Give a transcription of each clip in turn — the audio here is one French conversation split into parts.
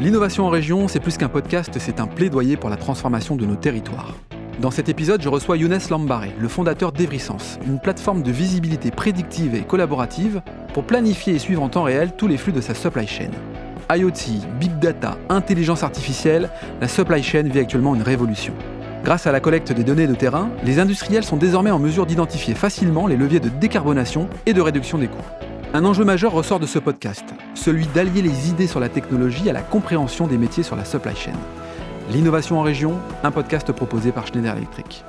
L'innovation en région, c'est plus qu'un podcast, c'est un plaidoyer pour la transformation de nos territoires. Dans cet épisode, je reçois Younes Lambaré, le fondateur d'Evrysense, une plateforme de visibilité prédictive et collaborative pour planifier et suivre en temps réel tous les flux de sa supply chain. IoT, Big Data, intelligence artificielle, la supply chain vit actuellement une révolution. Grâce à la collecte des données de terrain, les industriels sont désormais en mesure d'identifier facilement les leviers de décarbonation et de réduction des coûts. Un enjeu majeur ressort de ce podcast, celui d'allier les idées sur la technologie à la compréhension des métiers sur la supply chain. L'innovation en région, un podcast proposé par Schneider Electric.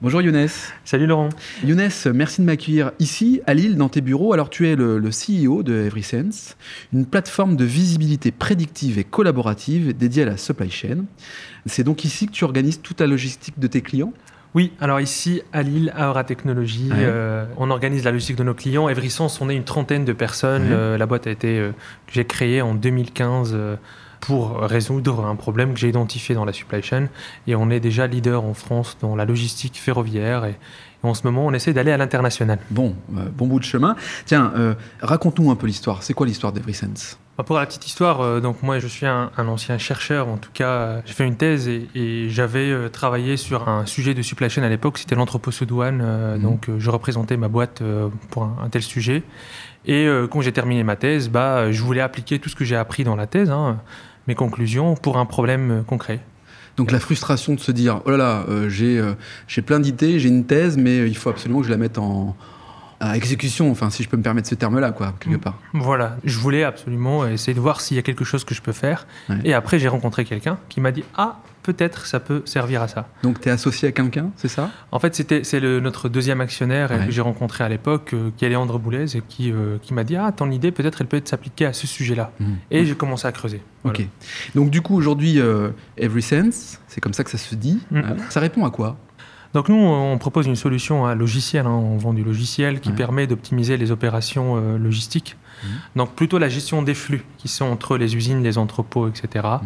Bonjour Younes. Salut Laurent. Younes, merci de m'accueillir ici à Lille dans tes bureaux. Alors tu es le, CEO de EverySense, une plateforme de visibilité prédictive et collaborative dédiée à la supply chain. C'est donc ici que tu organises toute la logistique de tes clients? Oui, alors ici à Lille, à Aura Technologies, euh, on organise la logistique de nos clients. EverySense, on est une trentaine de personnes. Euh, la boîte a été euh, que j'ai créée en 2015 pour résoudre un problème que j'ai identifié dans la supply chain. Et on est déjà leader en France dans la logistique ferroviaire. Et, en ce moment, on essaie d'aller à l'international. Bon, bon bout de chemin. Tiens, raconte-nous un peu l'histoire. C'est quoi l'histoire d'EverySense bah, pour la petite histoire, euh, donc moi je suis un, ancien chercheur, en tout cas j'ai fait une thèse et, j'avais travaillé sur un sujet de supply chain à l'époque, c'était l'entrepôt sous douane, mhm. donc je représentais ma boîte pour un, tel sujet. Et quand j'ai terminé ma thèse, bah, je voulais appliquer tout ce que j'ai appris dans la thèse, hein, mes conclusions, pour un problème concret. Donc la frustration de se dire, oh là là, euh, euh, j'ai plein d'idées, j'ai une thèse, mais il faut absolument que je la mette en, à exécution, enfin si je peux me permettre ce terme-là, quoi, quelque part. Voilà, je voulais absolument essayer de voir s'il y a quelque chose que je peux faire. Et après, j'ai rencontré quelqu'un qui m'a dit, ah, peut-être ça peut servir à ça. Donc tu es associé à quelqu'un, c'est ça? En fait, c'était c'est notre deuxième actionnaire que j'ai rencontré à l'époque, euh, qui est Léandre Boulez, et qui, euh, qui m'a dit ah ton idée peut-être elle peut être s'appliquer à ce sujet-là. Mmh. Et j'ai commencé à creuser. Ok. Donc du coup aujourd'hui euh, EverySense, c'est comme ça que ça se dit. Mmh. ça répond à quoi? Donc nous, on propose une solution à logiciel. Hein. On vend du logiciel qui permet d'optimiser les opérations logistiques. Mmh. Donc plutôt la gestion des flux qui sont entre les usines, les entrepôts, etc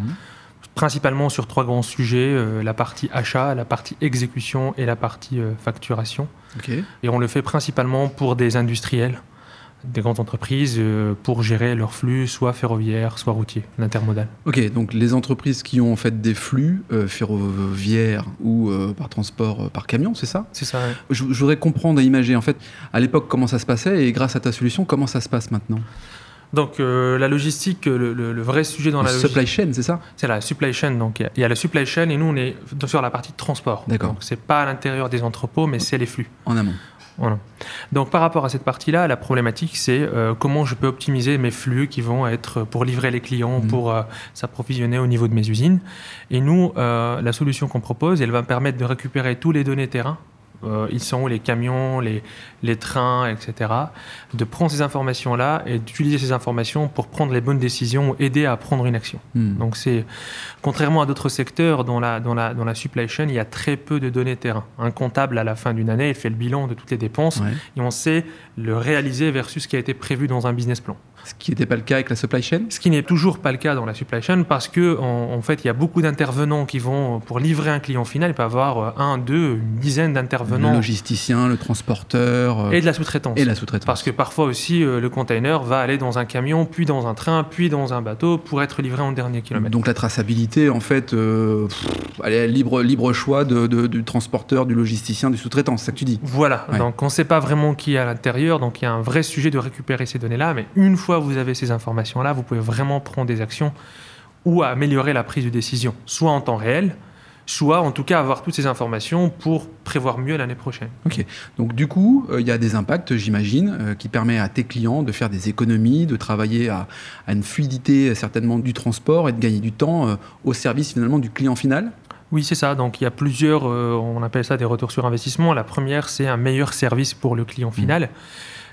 principalement sur trois grands sujets, euh, la partie achat, la partie exécution et la partie euh, facturation. Et on le fait principalement pour des industriels, des grandes entreprises, euh, pour gérer leurs flux, soit ferroviaires, soit routiers, l'intermodal. Ok, donc les entreprises qui ont en fait des flux ferroviaires ou par transport par camion, c'est ça? C'est ça. Je, je, voudrais comprendre et imaginer en fait à l'époque comment ça se passait et grâce à ta solution, comment ça se passe maintenant? Donc euh, la logistique, le, vrai sujet dans la, la supply chain, c'est ça? C'est la supply chain. Donc il y, a la supply chain et nous on est sur la partie de transport. D'accord. Donc c'est pas à l'intérieur des entrepôts, mais c'est les flux. En amont. Voilà. Donc par rapport à cette partie-là, la problématique c'est euh, comment je peux optimiser mes flux qui vont être pour livrer les clients, mmh. pour euh, s'approvisionner au niveau de mes usines. Et nous, la solution qu'on propose, elle va permettre de récupérer tous les données terrain euh, ils sont où les camions, les, les, trains, etc. De prendre ces informations-là et d'utiliser ces informations pour prendre les bonnes décisions ou aider à prendre une action. Hmm. Donc c'est, contrairement à d'autres secteurs, dans la, dans, la, dans la supply chain, il y a très peu de données terrain. Un comptable, à la fin d'une année, il fait le bilan de toutes les dépenses et on sait le réaliser versus ce qui a été prévu dans un business plan. Ce qui n'était pas le cas avec la supply chain Ce qui n'est toujours pas le cas dans la supply chain parce que en, fait, il y a beaucoup d'intervenants qui vont, pour livrer un client final, il peut avoir euh, un, deux, une dizaine d'intervenants. Le logisticien, le transporteur. Euh, et de la sous-traitance. Et la sous-traitance. Parce que parfois aussi, euh, le container va aller dans un camion, puis dans un train, puis dans un bateau pour être livré en dernier kilomètre. Donc la traçabilité, en fait, elle est libre, libre choix du transporteur, du logisticien, du sous-traitant, c'est ça que tu dis Voilà. Donc on ne sait pas vraiment qui est à l'intérieur, donc il y a un vrai sujet de récupérer ces données-là, mais une fois vous avez ces informations-là, vous pouvez vraiment prendre des actions ou améliorer la prise de décision, soit en temps réel, soit en tout cas avoir toutes ces informations pour prévoir mieux l'année prochaine. Ok, donc du coup, euh, il y a des impacts, j'imagine, euh, qui permettent à tes clients de faire des économies, de travailler à, une fluidité certainement du transport et de gagner du temps euh, au service finalement du client final? Oui, c'est ça. Donc il y a plusieurs, on appelle ça des retours sur investissement. La première, c'est un meilleur service pour le client final. Mmh.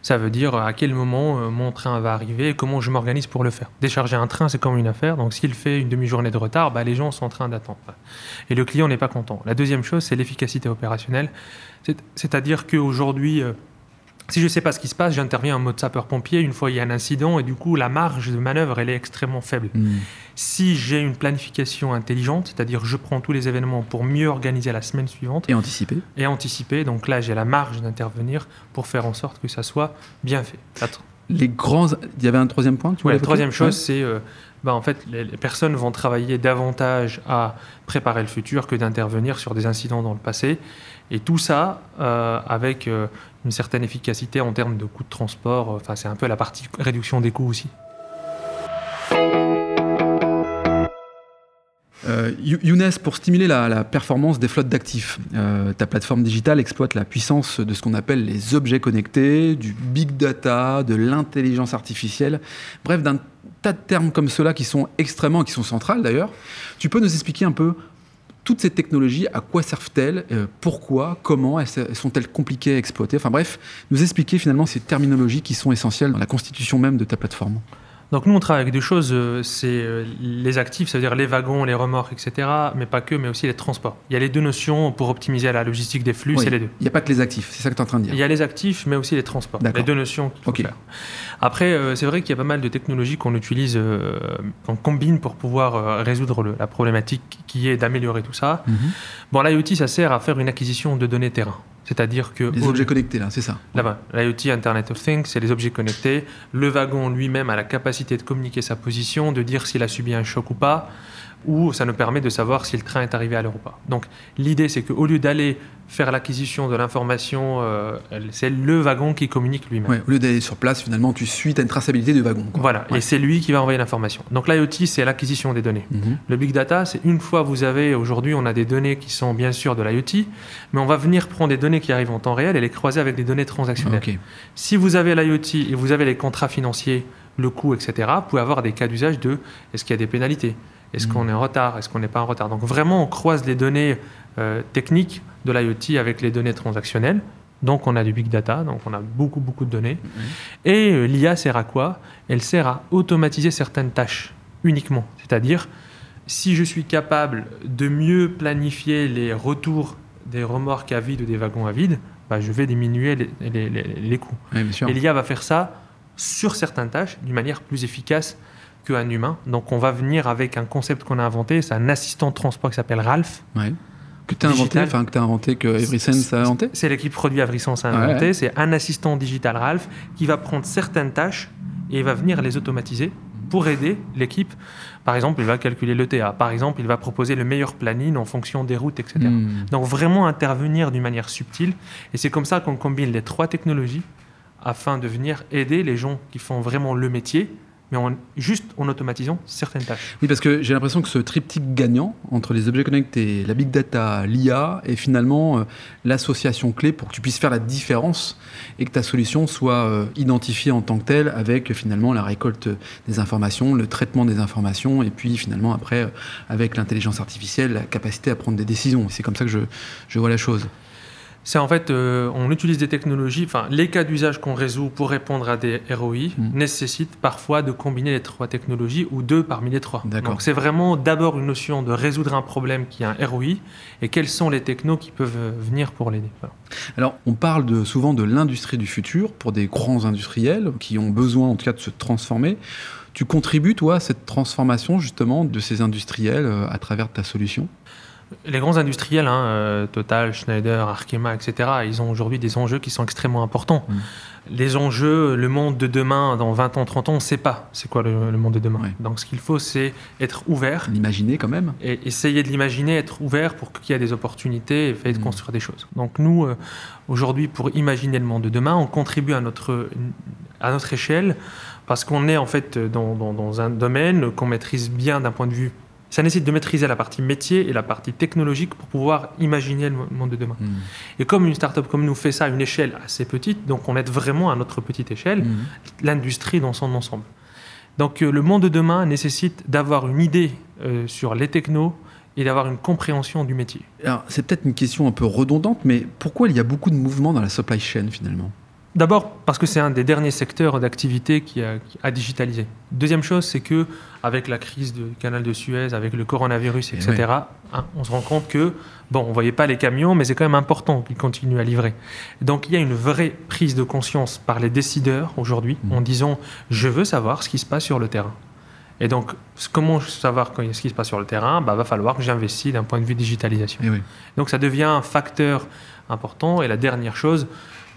Ça veut dire à quel moment euh, mon train va arriver et comment je m'organise pour le faire. Décharger un train, c'est comme une affaire. Donc s'il fait une demi-journée de retard, bah, les gens sont en train d'attendre. Et le client n'est pas content. La deuxième chose, c'est l'efficacité opérationnelle. C'est-à-dire qu'aujourd'hui, euh, si je ne sais pas ce qui se passe, j'interviens en mode sapeur-pompier une fois il y a un incident et du coup la marge de manœuvre elle est extrêmement faible. Hmm. Si j'ai une planification intelligente, c'est-à-dire je prends tous les événements pour mieux organiser la semaine suivante et anticiper. Et anticiper, donc là j'ai la marge d'intervenir pour faire en sorte que ça soit bien fait. les grands. Il y avait un troisième point La troisième chose, c'est. bah, en fait, les, personnes vont travailler davantage à préparer le futur que d'intervenir sur des incidents dans le passé. Et tout ça avec une certaine efficacité en termes de coûts de transport. Enfin, c'est un peu la partie réduction des coûts aussi. Euh, Younes, pour stimuler la, performance des flottes d'actifs, euh, ta plateforme digitale exploite la puissance de ce qu'on appelle les objets connectés, du big data, de l'intelligence artificielle, bref, d'un tas de termes comme cela qui sont extrêmement, qui sont centrales d'ailleurs. Tu peux nous expliquer un peu toutes ces technologies, à quoi servent-elles, euh, pourquoi, comment, sont-elles compliquées à exploiter? Enfin bref, nous expliquer finalement ces terminologies qui sont essentielles dans la constitution même de ta plateforme. Donc nous, on travaille avec des choses, euh, c'est euh, les actifs, c'est-à-dire les wagons, les remorques, etc., mais pas que, mais aussi les transports. Il y a les deux notions pour optimiser la logistique des flux, c'est les deux. Il n'y a pas que les actifs, c'est ça que tu es en train de dire. Il y a les actifs, mais aussi les transports. Les deux notions qu'il Après, euh, c'est vrai qu'il y a pas mal de technologies qu'on utilise, qu'on combine pour pouvoir résoudre la problématique qui est d'améliorer tout ça. Mhm. Bon, l'IoT, ça sert à faire une acquisition de données terrain. C'est-à-dire que... Les objets connectés, là, c'est ça Là-bas, l'IoT, Internet of Things, c'est les objets connectés. Le wagon lui-même a la capacité de communiquer sa position, de dire s'il a subi un choc ou pas ou ça nous permet de savoir si le train est arrivé à l'heure ou pas. Donc l'idée, c'est qu'au lieu d'aller faire l'acquisition de l'information, euh, c'est le wagon qui communique lui-même. Ouais, au lieu d'aller sur place, finalement, tu suis, tu as une traçabilité du wagon. Voilà, et c'est lui qui va envoyer l'information. Donc l'IoT, c'est l'acquisition des données. Mhm. Le big data, c'est une fois vous avez, aujourd'hui, on a des données qui sont bien sûr de l'IoT, mais on va venir prendre des données qui arrivent en temps réel et les croiser avec des données transactionnelles. Si vous avez l'IoT et vous avez les contrats financiers, le coût, etc., vous pouvez avoir des cas d'usage de est-ce qu'il y a des pénalités? Est-ce qu'on est en retard? Est-ce qu'on n'est pas en retard? Donc vraiment, on croise les données euh, techniques de l'IoT avec les données transactionnelles. Donc on a du big data, donc on a beaucoup, beaucoup de données. Et euh, l'IA sert à quoi? Elle sert à automatiser certaines tâches uniquement. C'est-à-dire, si je suis capable de mieux planifier les retours des remorques à vide ou des wagons à vide, bah, je vais diminuer les, les, coûts. Et l'IA va faire ça sur certaines tâches d'une manière plus efficace qu'un humain. Donc on va venir avec un concept qu'on a inventé, c'est un assistant de transport qui s'appelle Ralph. Que tu as inventé, enfin que tu as inventé, que a inventé C'est l'équipe produit Eversense a inventé, c'est un assistant digital Ralph qui va prendre certaines tâches et il va venir les automatiser pour aider l'équipe. Par exemple, il va calculer l'ETA. Par exemple, il va proposer le meilleur planning en fonction des routes, etc. Hmm. Donc vraiment intervenir d'une manière subtile. Et c'est comme ça qu'on combine les trois technologies afin de venir aider les gens qui font vraiment le métier mais juste en automatisant certaines tâches. Oui, parce que j'ai l'impression que ce triptyque gagnant entre les objets connectés, la big data, l'IA, est finalement euh, l'association clé pour que tu puisses faire la différence et que ta solution soit euh, identifiée en tant que telle avec finalement la récolte des informations, le traitement des informations et puis finalement après euh, avec l'intelligence artificielle, la capacité à prendre des décisions. C'est comme ça que je, je vois la chose. C'est en fait, euh, on utilise des technologies, enfin, les cas d'usage qu'on résout pour répondre à des ROI mm. nécessitent parfois de combiner les trois technologies ou deux parmi les trois. Donc c'est vraiment d'abord une notion de résoudre un problème qui a un ROI et quels sont les technos qui peuvent euh, venir pour l'aider. Alors, on parle de, souvent de l'industrie du futur pour des grands industriels qui ont besoin en tout cas de se transformer. Tu contribues, toi, à cette transformation justement de ces industriels euh, à travers ta solution? Les grands industriels, hein, euh, Total, Schneider, Arkema, etc., ils ont aujourd'hui des enjeux qui sont extrêmement importants. Mm. Les enjeux, le monde de demain, dans 20 ans, 30 ans, on ne sait pas c'est quoi le, monde de demain. Donc ce qu'il faut, c'est être ouvert. L'imaginer quand même. Et essayer de l'imaginer, être ouvert pour qu'il y ait des opportunités et de mm. construire des choses. Donc nous, euh, aujourd'hui, pour imaginer le monde de demain, on contribue à notre, à notre échelle parce qu'on est en fait dans, dans un domaine qu'on maîtrise bien d'un point de vue ça nécessite de maîtriser la partie métier et la partie technologique pour pouvoir imaginer le monde de demain. Hmm. Et comme une startup comme nous fait ça à une échelle assez petite, donc on aide vraiment à notre petite échelle hmm. l'industrie dans son ensemble. Donc euh, le monde de demain nécessite d'avoir une idée euh, sur les technos et d'avoir une compréhension du métier. Alors c'est peut-être une question un peu redondante, mais pourquoi il y a beaucoup de mouvements dans la supply chain finalement? D'abord parce que c'est un des derniers secteurs d'activité qui a, digitalisé. Deuxième chose, c'est que avec la crise du canal de Suez, avec le coronavirus, etc., eh hein, on se rend compte que bon, on voyait pas les camions, mais c'est quand même important qu'ils continuent à livrer. Donc il y a une vraie prise de conscience par les décideurs aujourd'hui mm. en disant je veux savoir ce qui se passe sur le terrain. Et donc, comment savoir ce qui se passe sur le terrain? Bah, Va falloir que j'investisse d'un point de vue digitalisation. Eh donc, ça devient un facteur important. Et la dernière chose,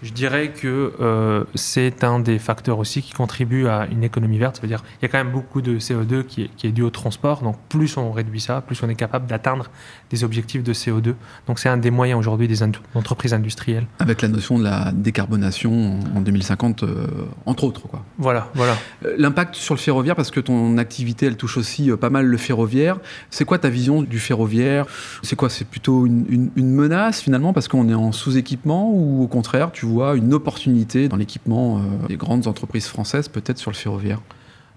je dirais que euh, c'est un des facteurs aussi qui contribue à une économie verte. Ça veut dire qu'il y a quand même beaucoup de CO2 qui est, qui est, dû au transport. Donc plus on réduit ça, plus on est capable d'atteindre des objectifs de CO2. Donc c'est un des moyens aujourd'hui des entreprises industrielles. Avec la notion de la décarbonation en 2050, euh, entre autres. Quoi. Voilà, voilà. Euh, l'impact sur le ferroviaire, parce que ton activité, elle touche aussi pas mal le ferroviaire. C'est quoi ta vision du ferroviaire? C'est quoi? C'est plutôt une, une, une menace finalement parce qu'on est en sous-équipement ou au contraire tu une opportunité dans l'équipement euh, des grandes entreprises françaises, peut-être sur le ferroviaire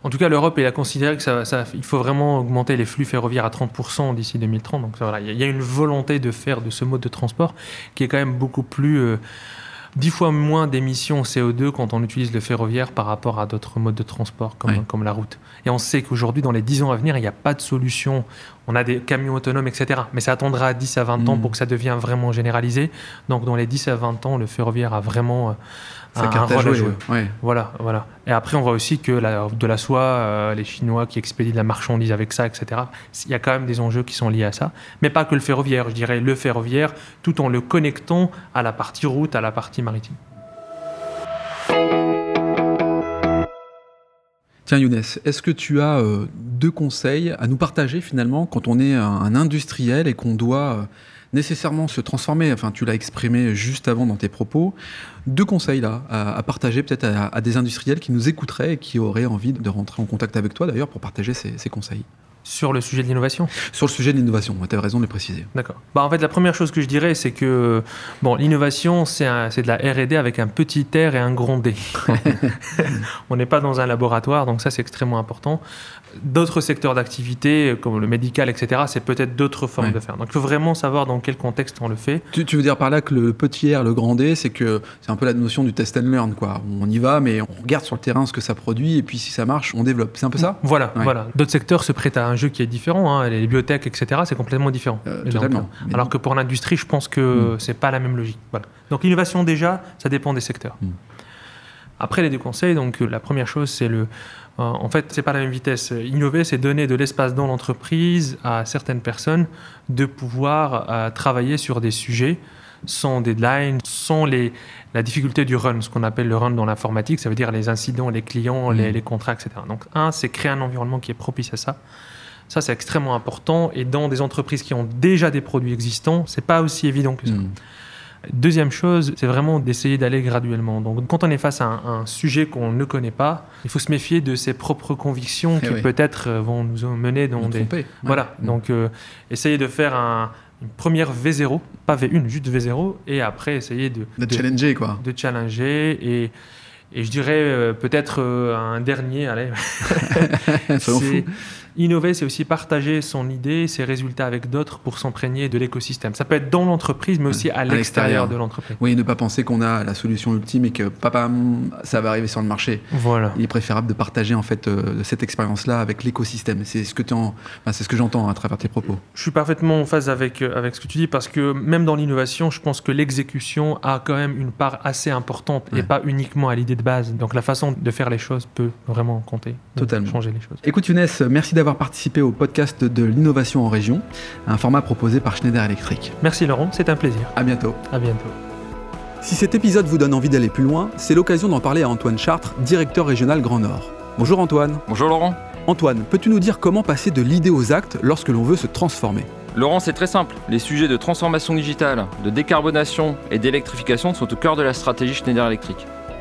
en tout cas, l'Europe a considéré que ça, faut vraiment augmenter les flux ferroviaires à 30% d'ici 2030. Donc voilà, il y a une volonté de faire de ce mode de transport qui est quand même beaucoup plus euh, dix fois moins d'émissions CO2 quand on utilise le ferroviaire par rapport à d'autres modes de transport comme, comme la route. Et on sait qu'aujourd'hui, dans les 10 ans à venir, il n'y a pas de solution. On a des camions autonomes, etc. Mais ça attendra 10 à 20 ans mm. pour que ça devienne vraiment généralisé. Donc, dans les 10 à 20 ans, le ferroviaire a vraiment euh, ça un, rôle à jouer. Voilà, voilà. Et après, on voit aussi que la, de la soie, euh, les Chinois qui expédient de la marchandise avec ça, etc. Il y a quand même des enjeux qui sont liés à ça. Mais pas que le ferroviaire. Je dirais le ferroviaire, tout en le connectant à la partie route, à la partie maritime. Tiens Younes, est-ce que tu as euh, deux conseils à nous partager finalement quand on est un, industriel et qu'on doit euh, nécessairement se transformer Enfin, tu l'as exprimé juste avant dans tes propos. Deux conseils là à, partager peut-être à, des industriels qui nous écouteraient et qui auraient envie de rentrer en contact avec toi d'ailleurs pour partager ces conseils. Sur le sujet de l'innovation? Sur le sujet de l'innovation, tu as raison de le préciser. D'accord. Bah, en fait, la première chose que je dirais, c'est que bon, l'innovation, c'est de la RD avec un petit R et un grand D. On n'est pas dans un laboratoire, donc ça, c'est extrêmement important. D'autres secteurs d'activité, comme le médical, etc., c'est peut-être d'autres formes de faire. Donc il faut vraiment savoir dans quel contexte on le fait. Tu, veux dire par là que le petit R, le grand D, c'est que c'est un peu la notion du test and learn. Quoi. On y va, mais on regarde sur le terrain ce que ça produit, et puis si ça marche, on développe. C'est un peu ça? Voilà, voilà. D'autres secteurs se prêtent à un jeu qui est différent. Hein. Les bibliothèques, etc., c'est complètement différent. Euh, totalement. Alors que pour l'industrie, je pense que hmm. c'est pas la même logique. Voilà. Donc l'innovation, déjà, ça dépend des secteurs. Hmm. Après les deux conseils, donc la première chose, c'est le euh, en fait, c'est pas la même vitesse. Innover, c'est donner de l'espace dans l'entreprise à certaines personnes de pouvoir euh, travailler sur des sujets sans deadline, sans les, la difficulté du run, ce qu'on appelle le run dans l'informatique, ça veut dire les incidents, les clients, les, mmh. contrats, etc. Donc, un, c'est créer un environnement qui est propice à ça. Ça, c'est extrêmement important. Et dans des entreprises qui ont déjà des produits existants, c'est pas aussi évident que ça. Mmh. Deuxième chose, c'est vraiment d'essayer d'aller graduellement. Donc, quand on est face à un, sujet qu'on ne connaît pas, il faut se méfier de ses propres convictions eh qui peut-être euh, vont nous mener dans des. Voilà. Mm. Donc, euh, essayer de faire une première V0, pas V1, juste V0, et après essayer de. De, challenger, quoi. De challenger et. Et je dirais euh, peut-être un dernier, allez. c'est Innover, c'est aussi partager son idée, ses résultats avec d'autres pour s'imprégner de l'écosystème. Ça peut être dans l'entreprise, mais aussi à, l'extérieur de l'entreprise. Oui, ne pas penser qu'on a la solution ultime et que papa, ça va arriver sur le marché. Voilà. Il est préférable de partager en fait euh, cette expérience-là avec l'écosystème. C'est ce que tu c'est ce que j'entends à travers tes propos. Je suis parfaitement en phase avec euh, avec ce que tu dis parce que même dans l'innovation, je pense que l'exécution a quand même une part assez importante et pas uniquement à l'idée de base. Donc la façon de faire les choses peut vraiment compter, totalement changer les choses. Écoute Younes, merci d'avoir participé au podcast de l'innovation en région, un format proposé par Schneider Electric. Merci Laurent, c'est un plaisir. À bientôt. À bientôt. Si cet épisode vous donne envie d'aller plus loin, c'est l'occasion d'en parler à Antoine Chartres, directeur régional Grand Nord. Bonjour Antoine. Bonjour Laurent. Antoine, peux-tu nous dire comment passer de l'idée aux actes lorsque l'on veut se transformer? Laurent, c'est très simple. Les sujets de transformation digitale, de décarbonation et d'électrification sont au cœur de la stratégie Schneider Electric.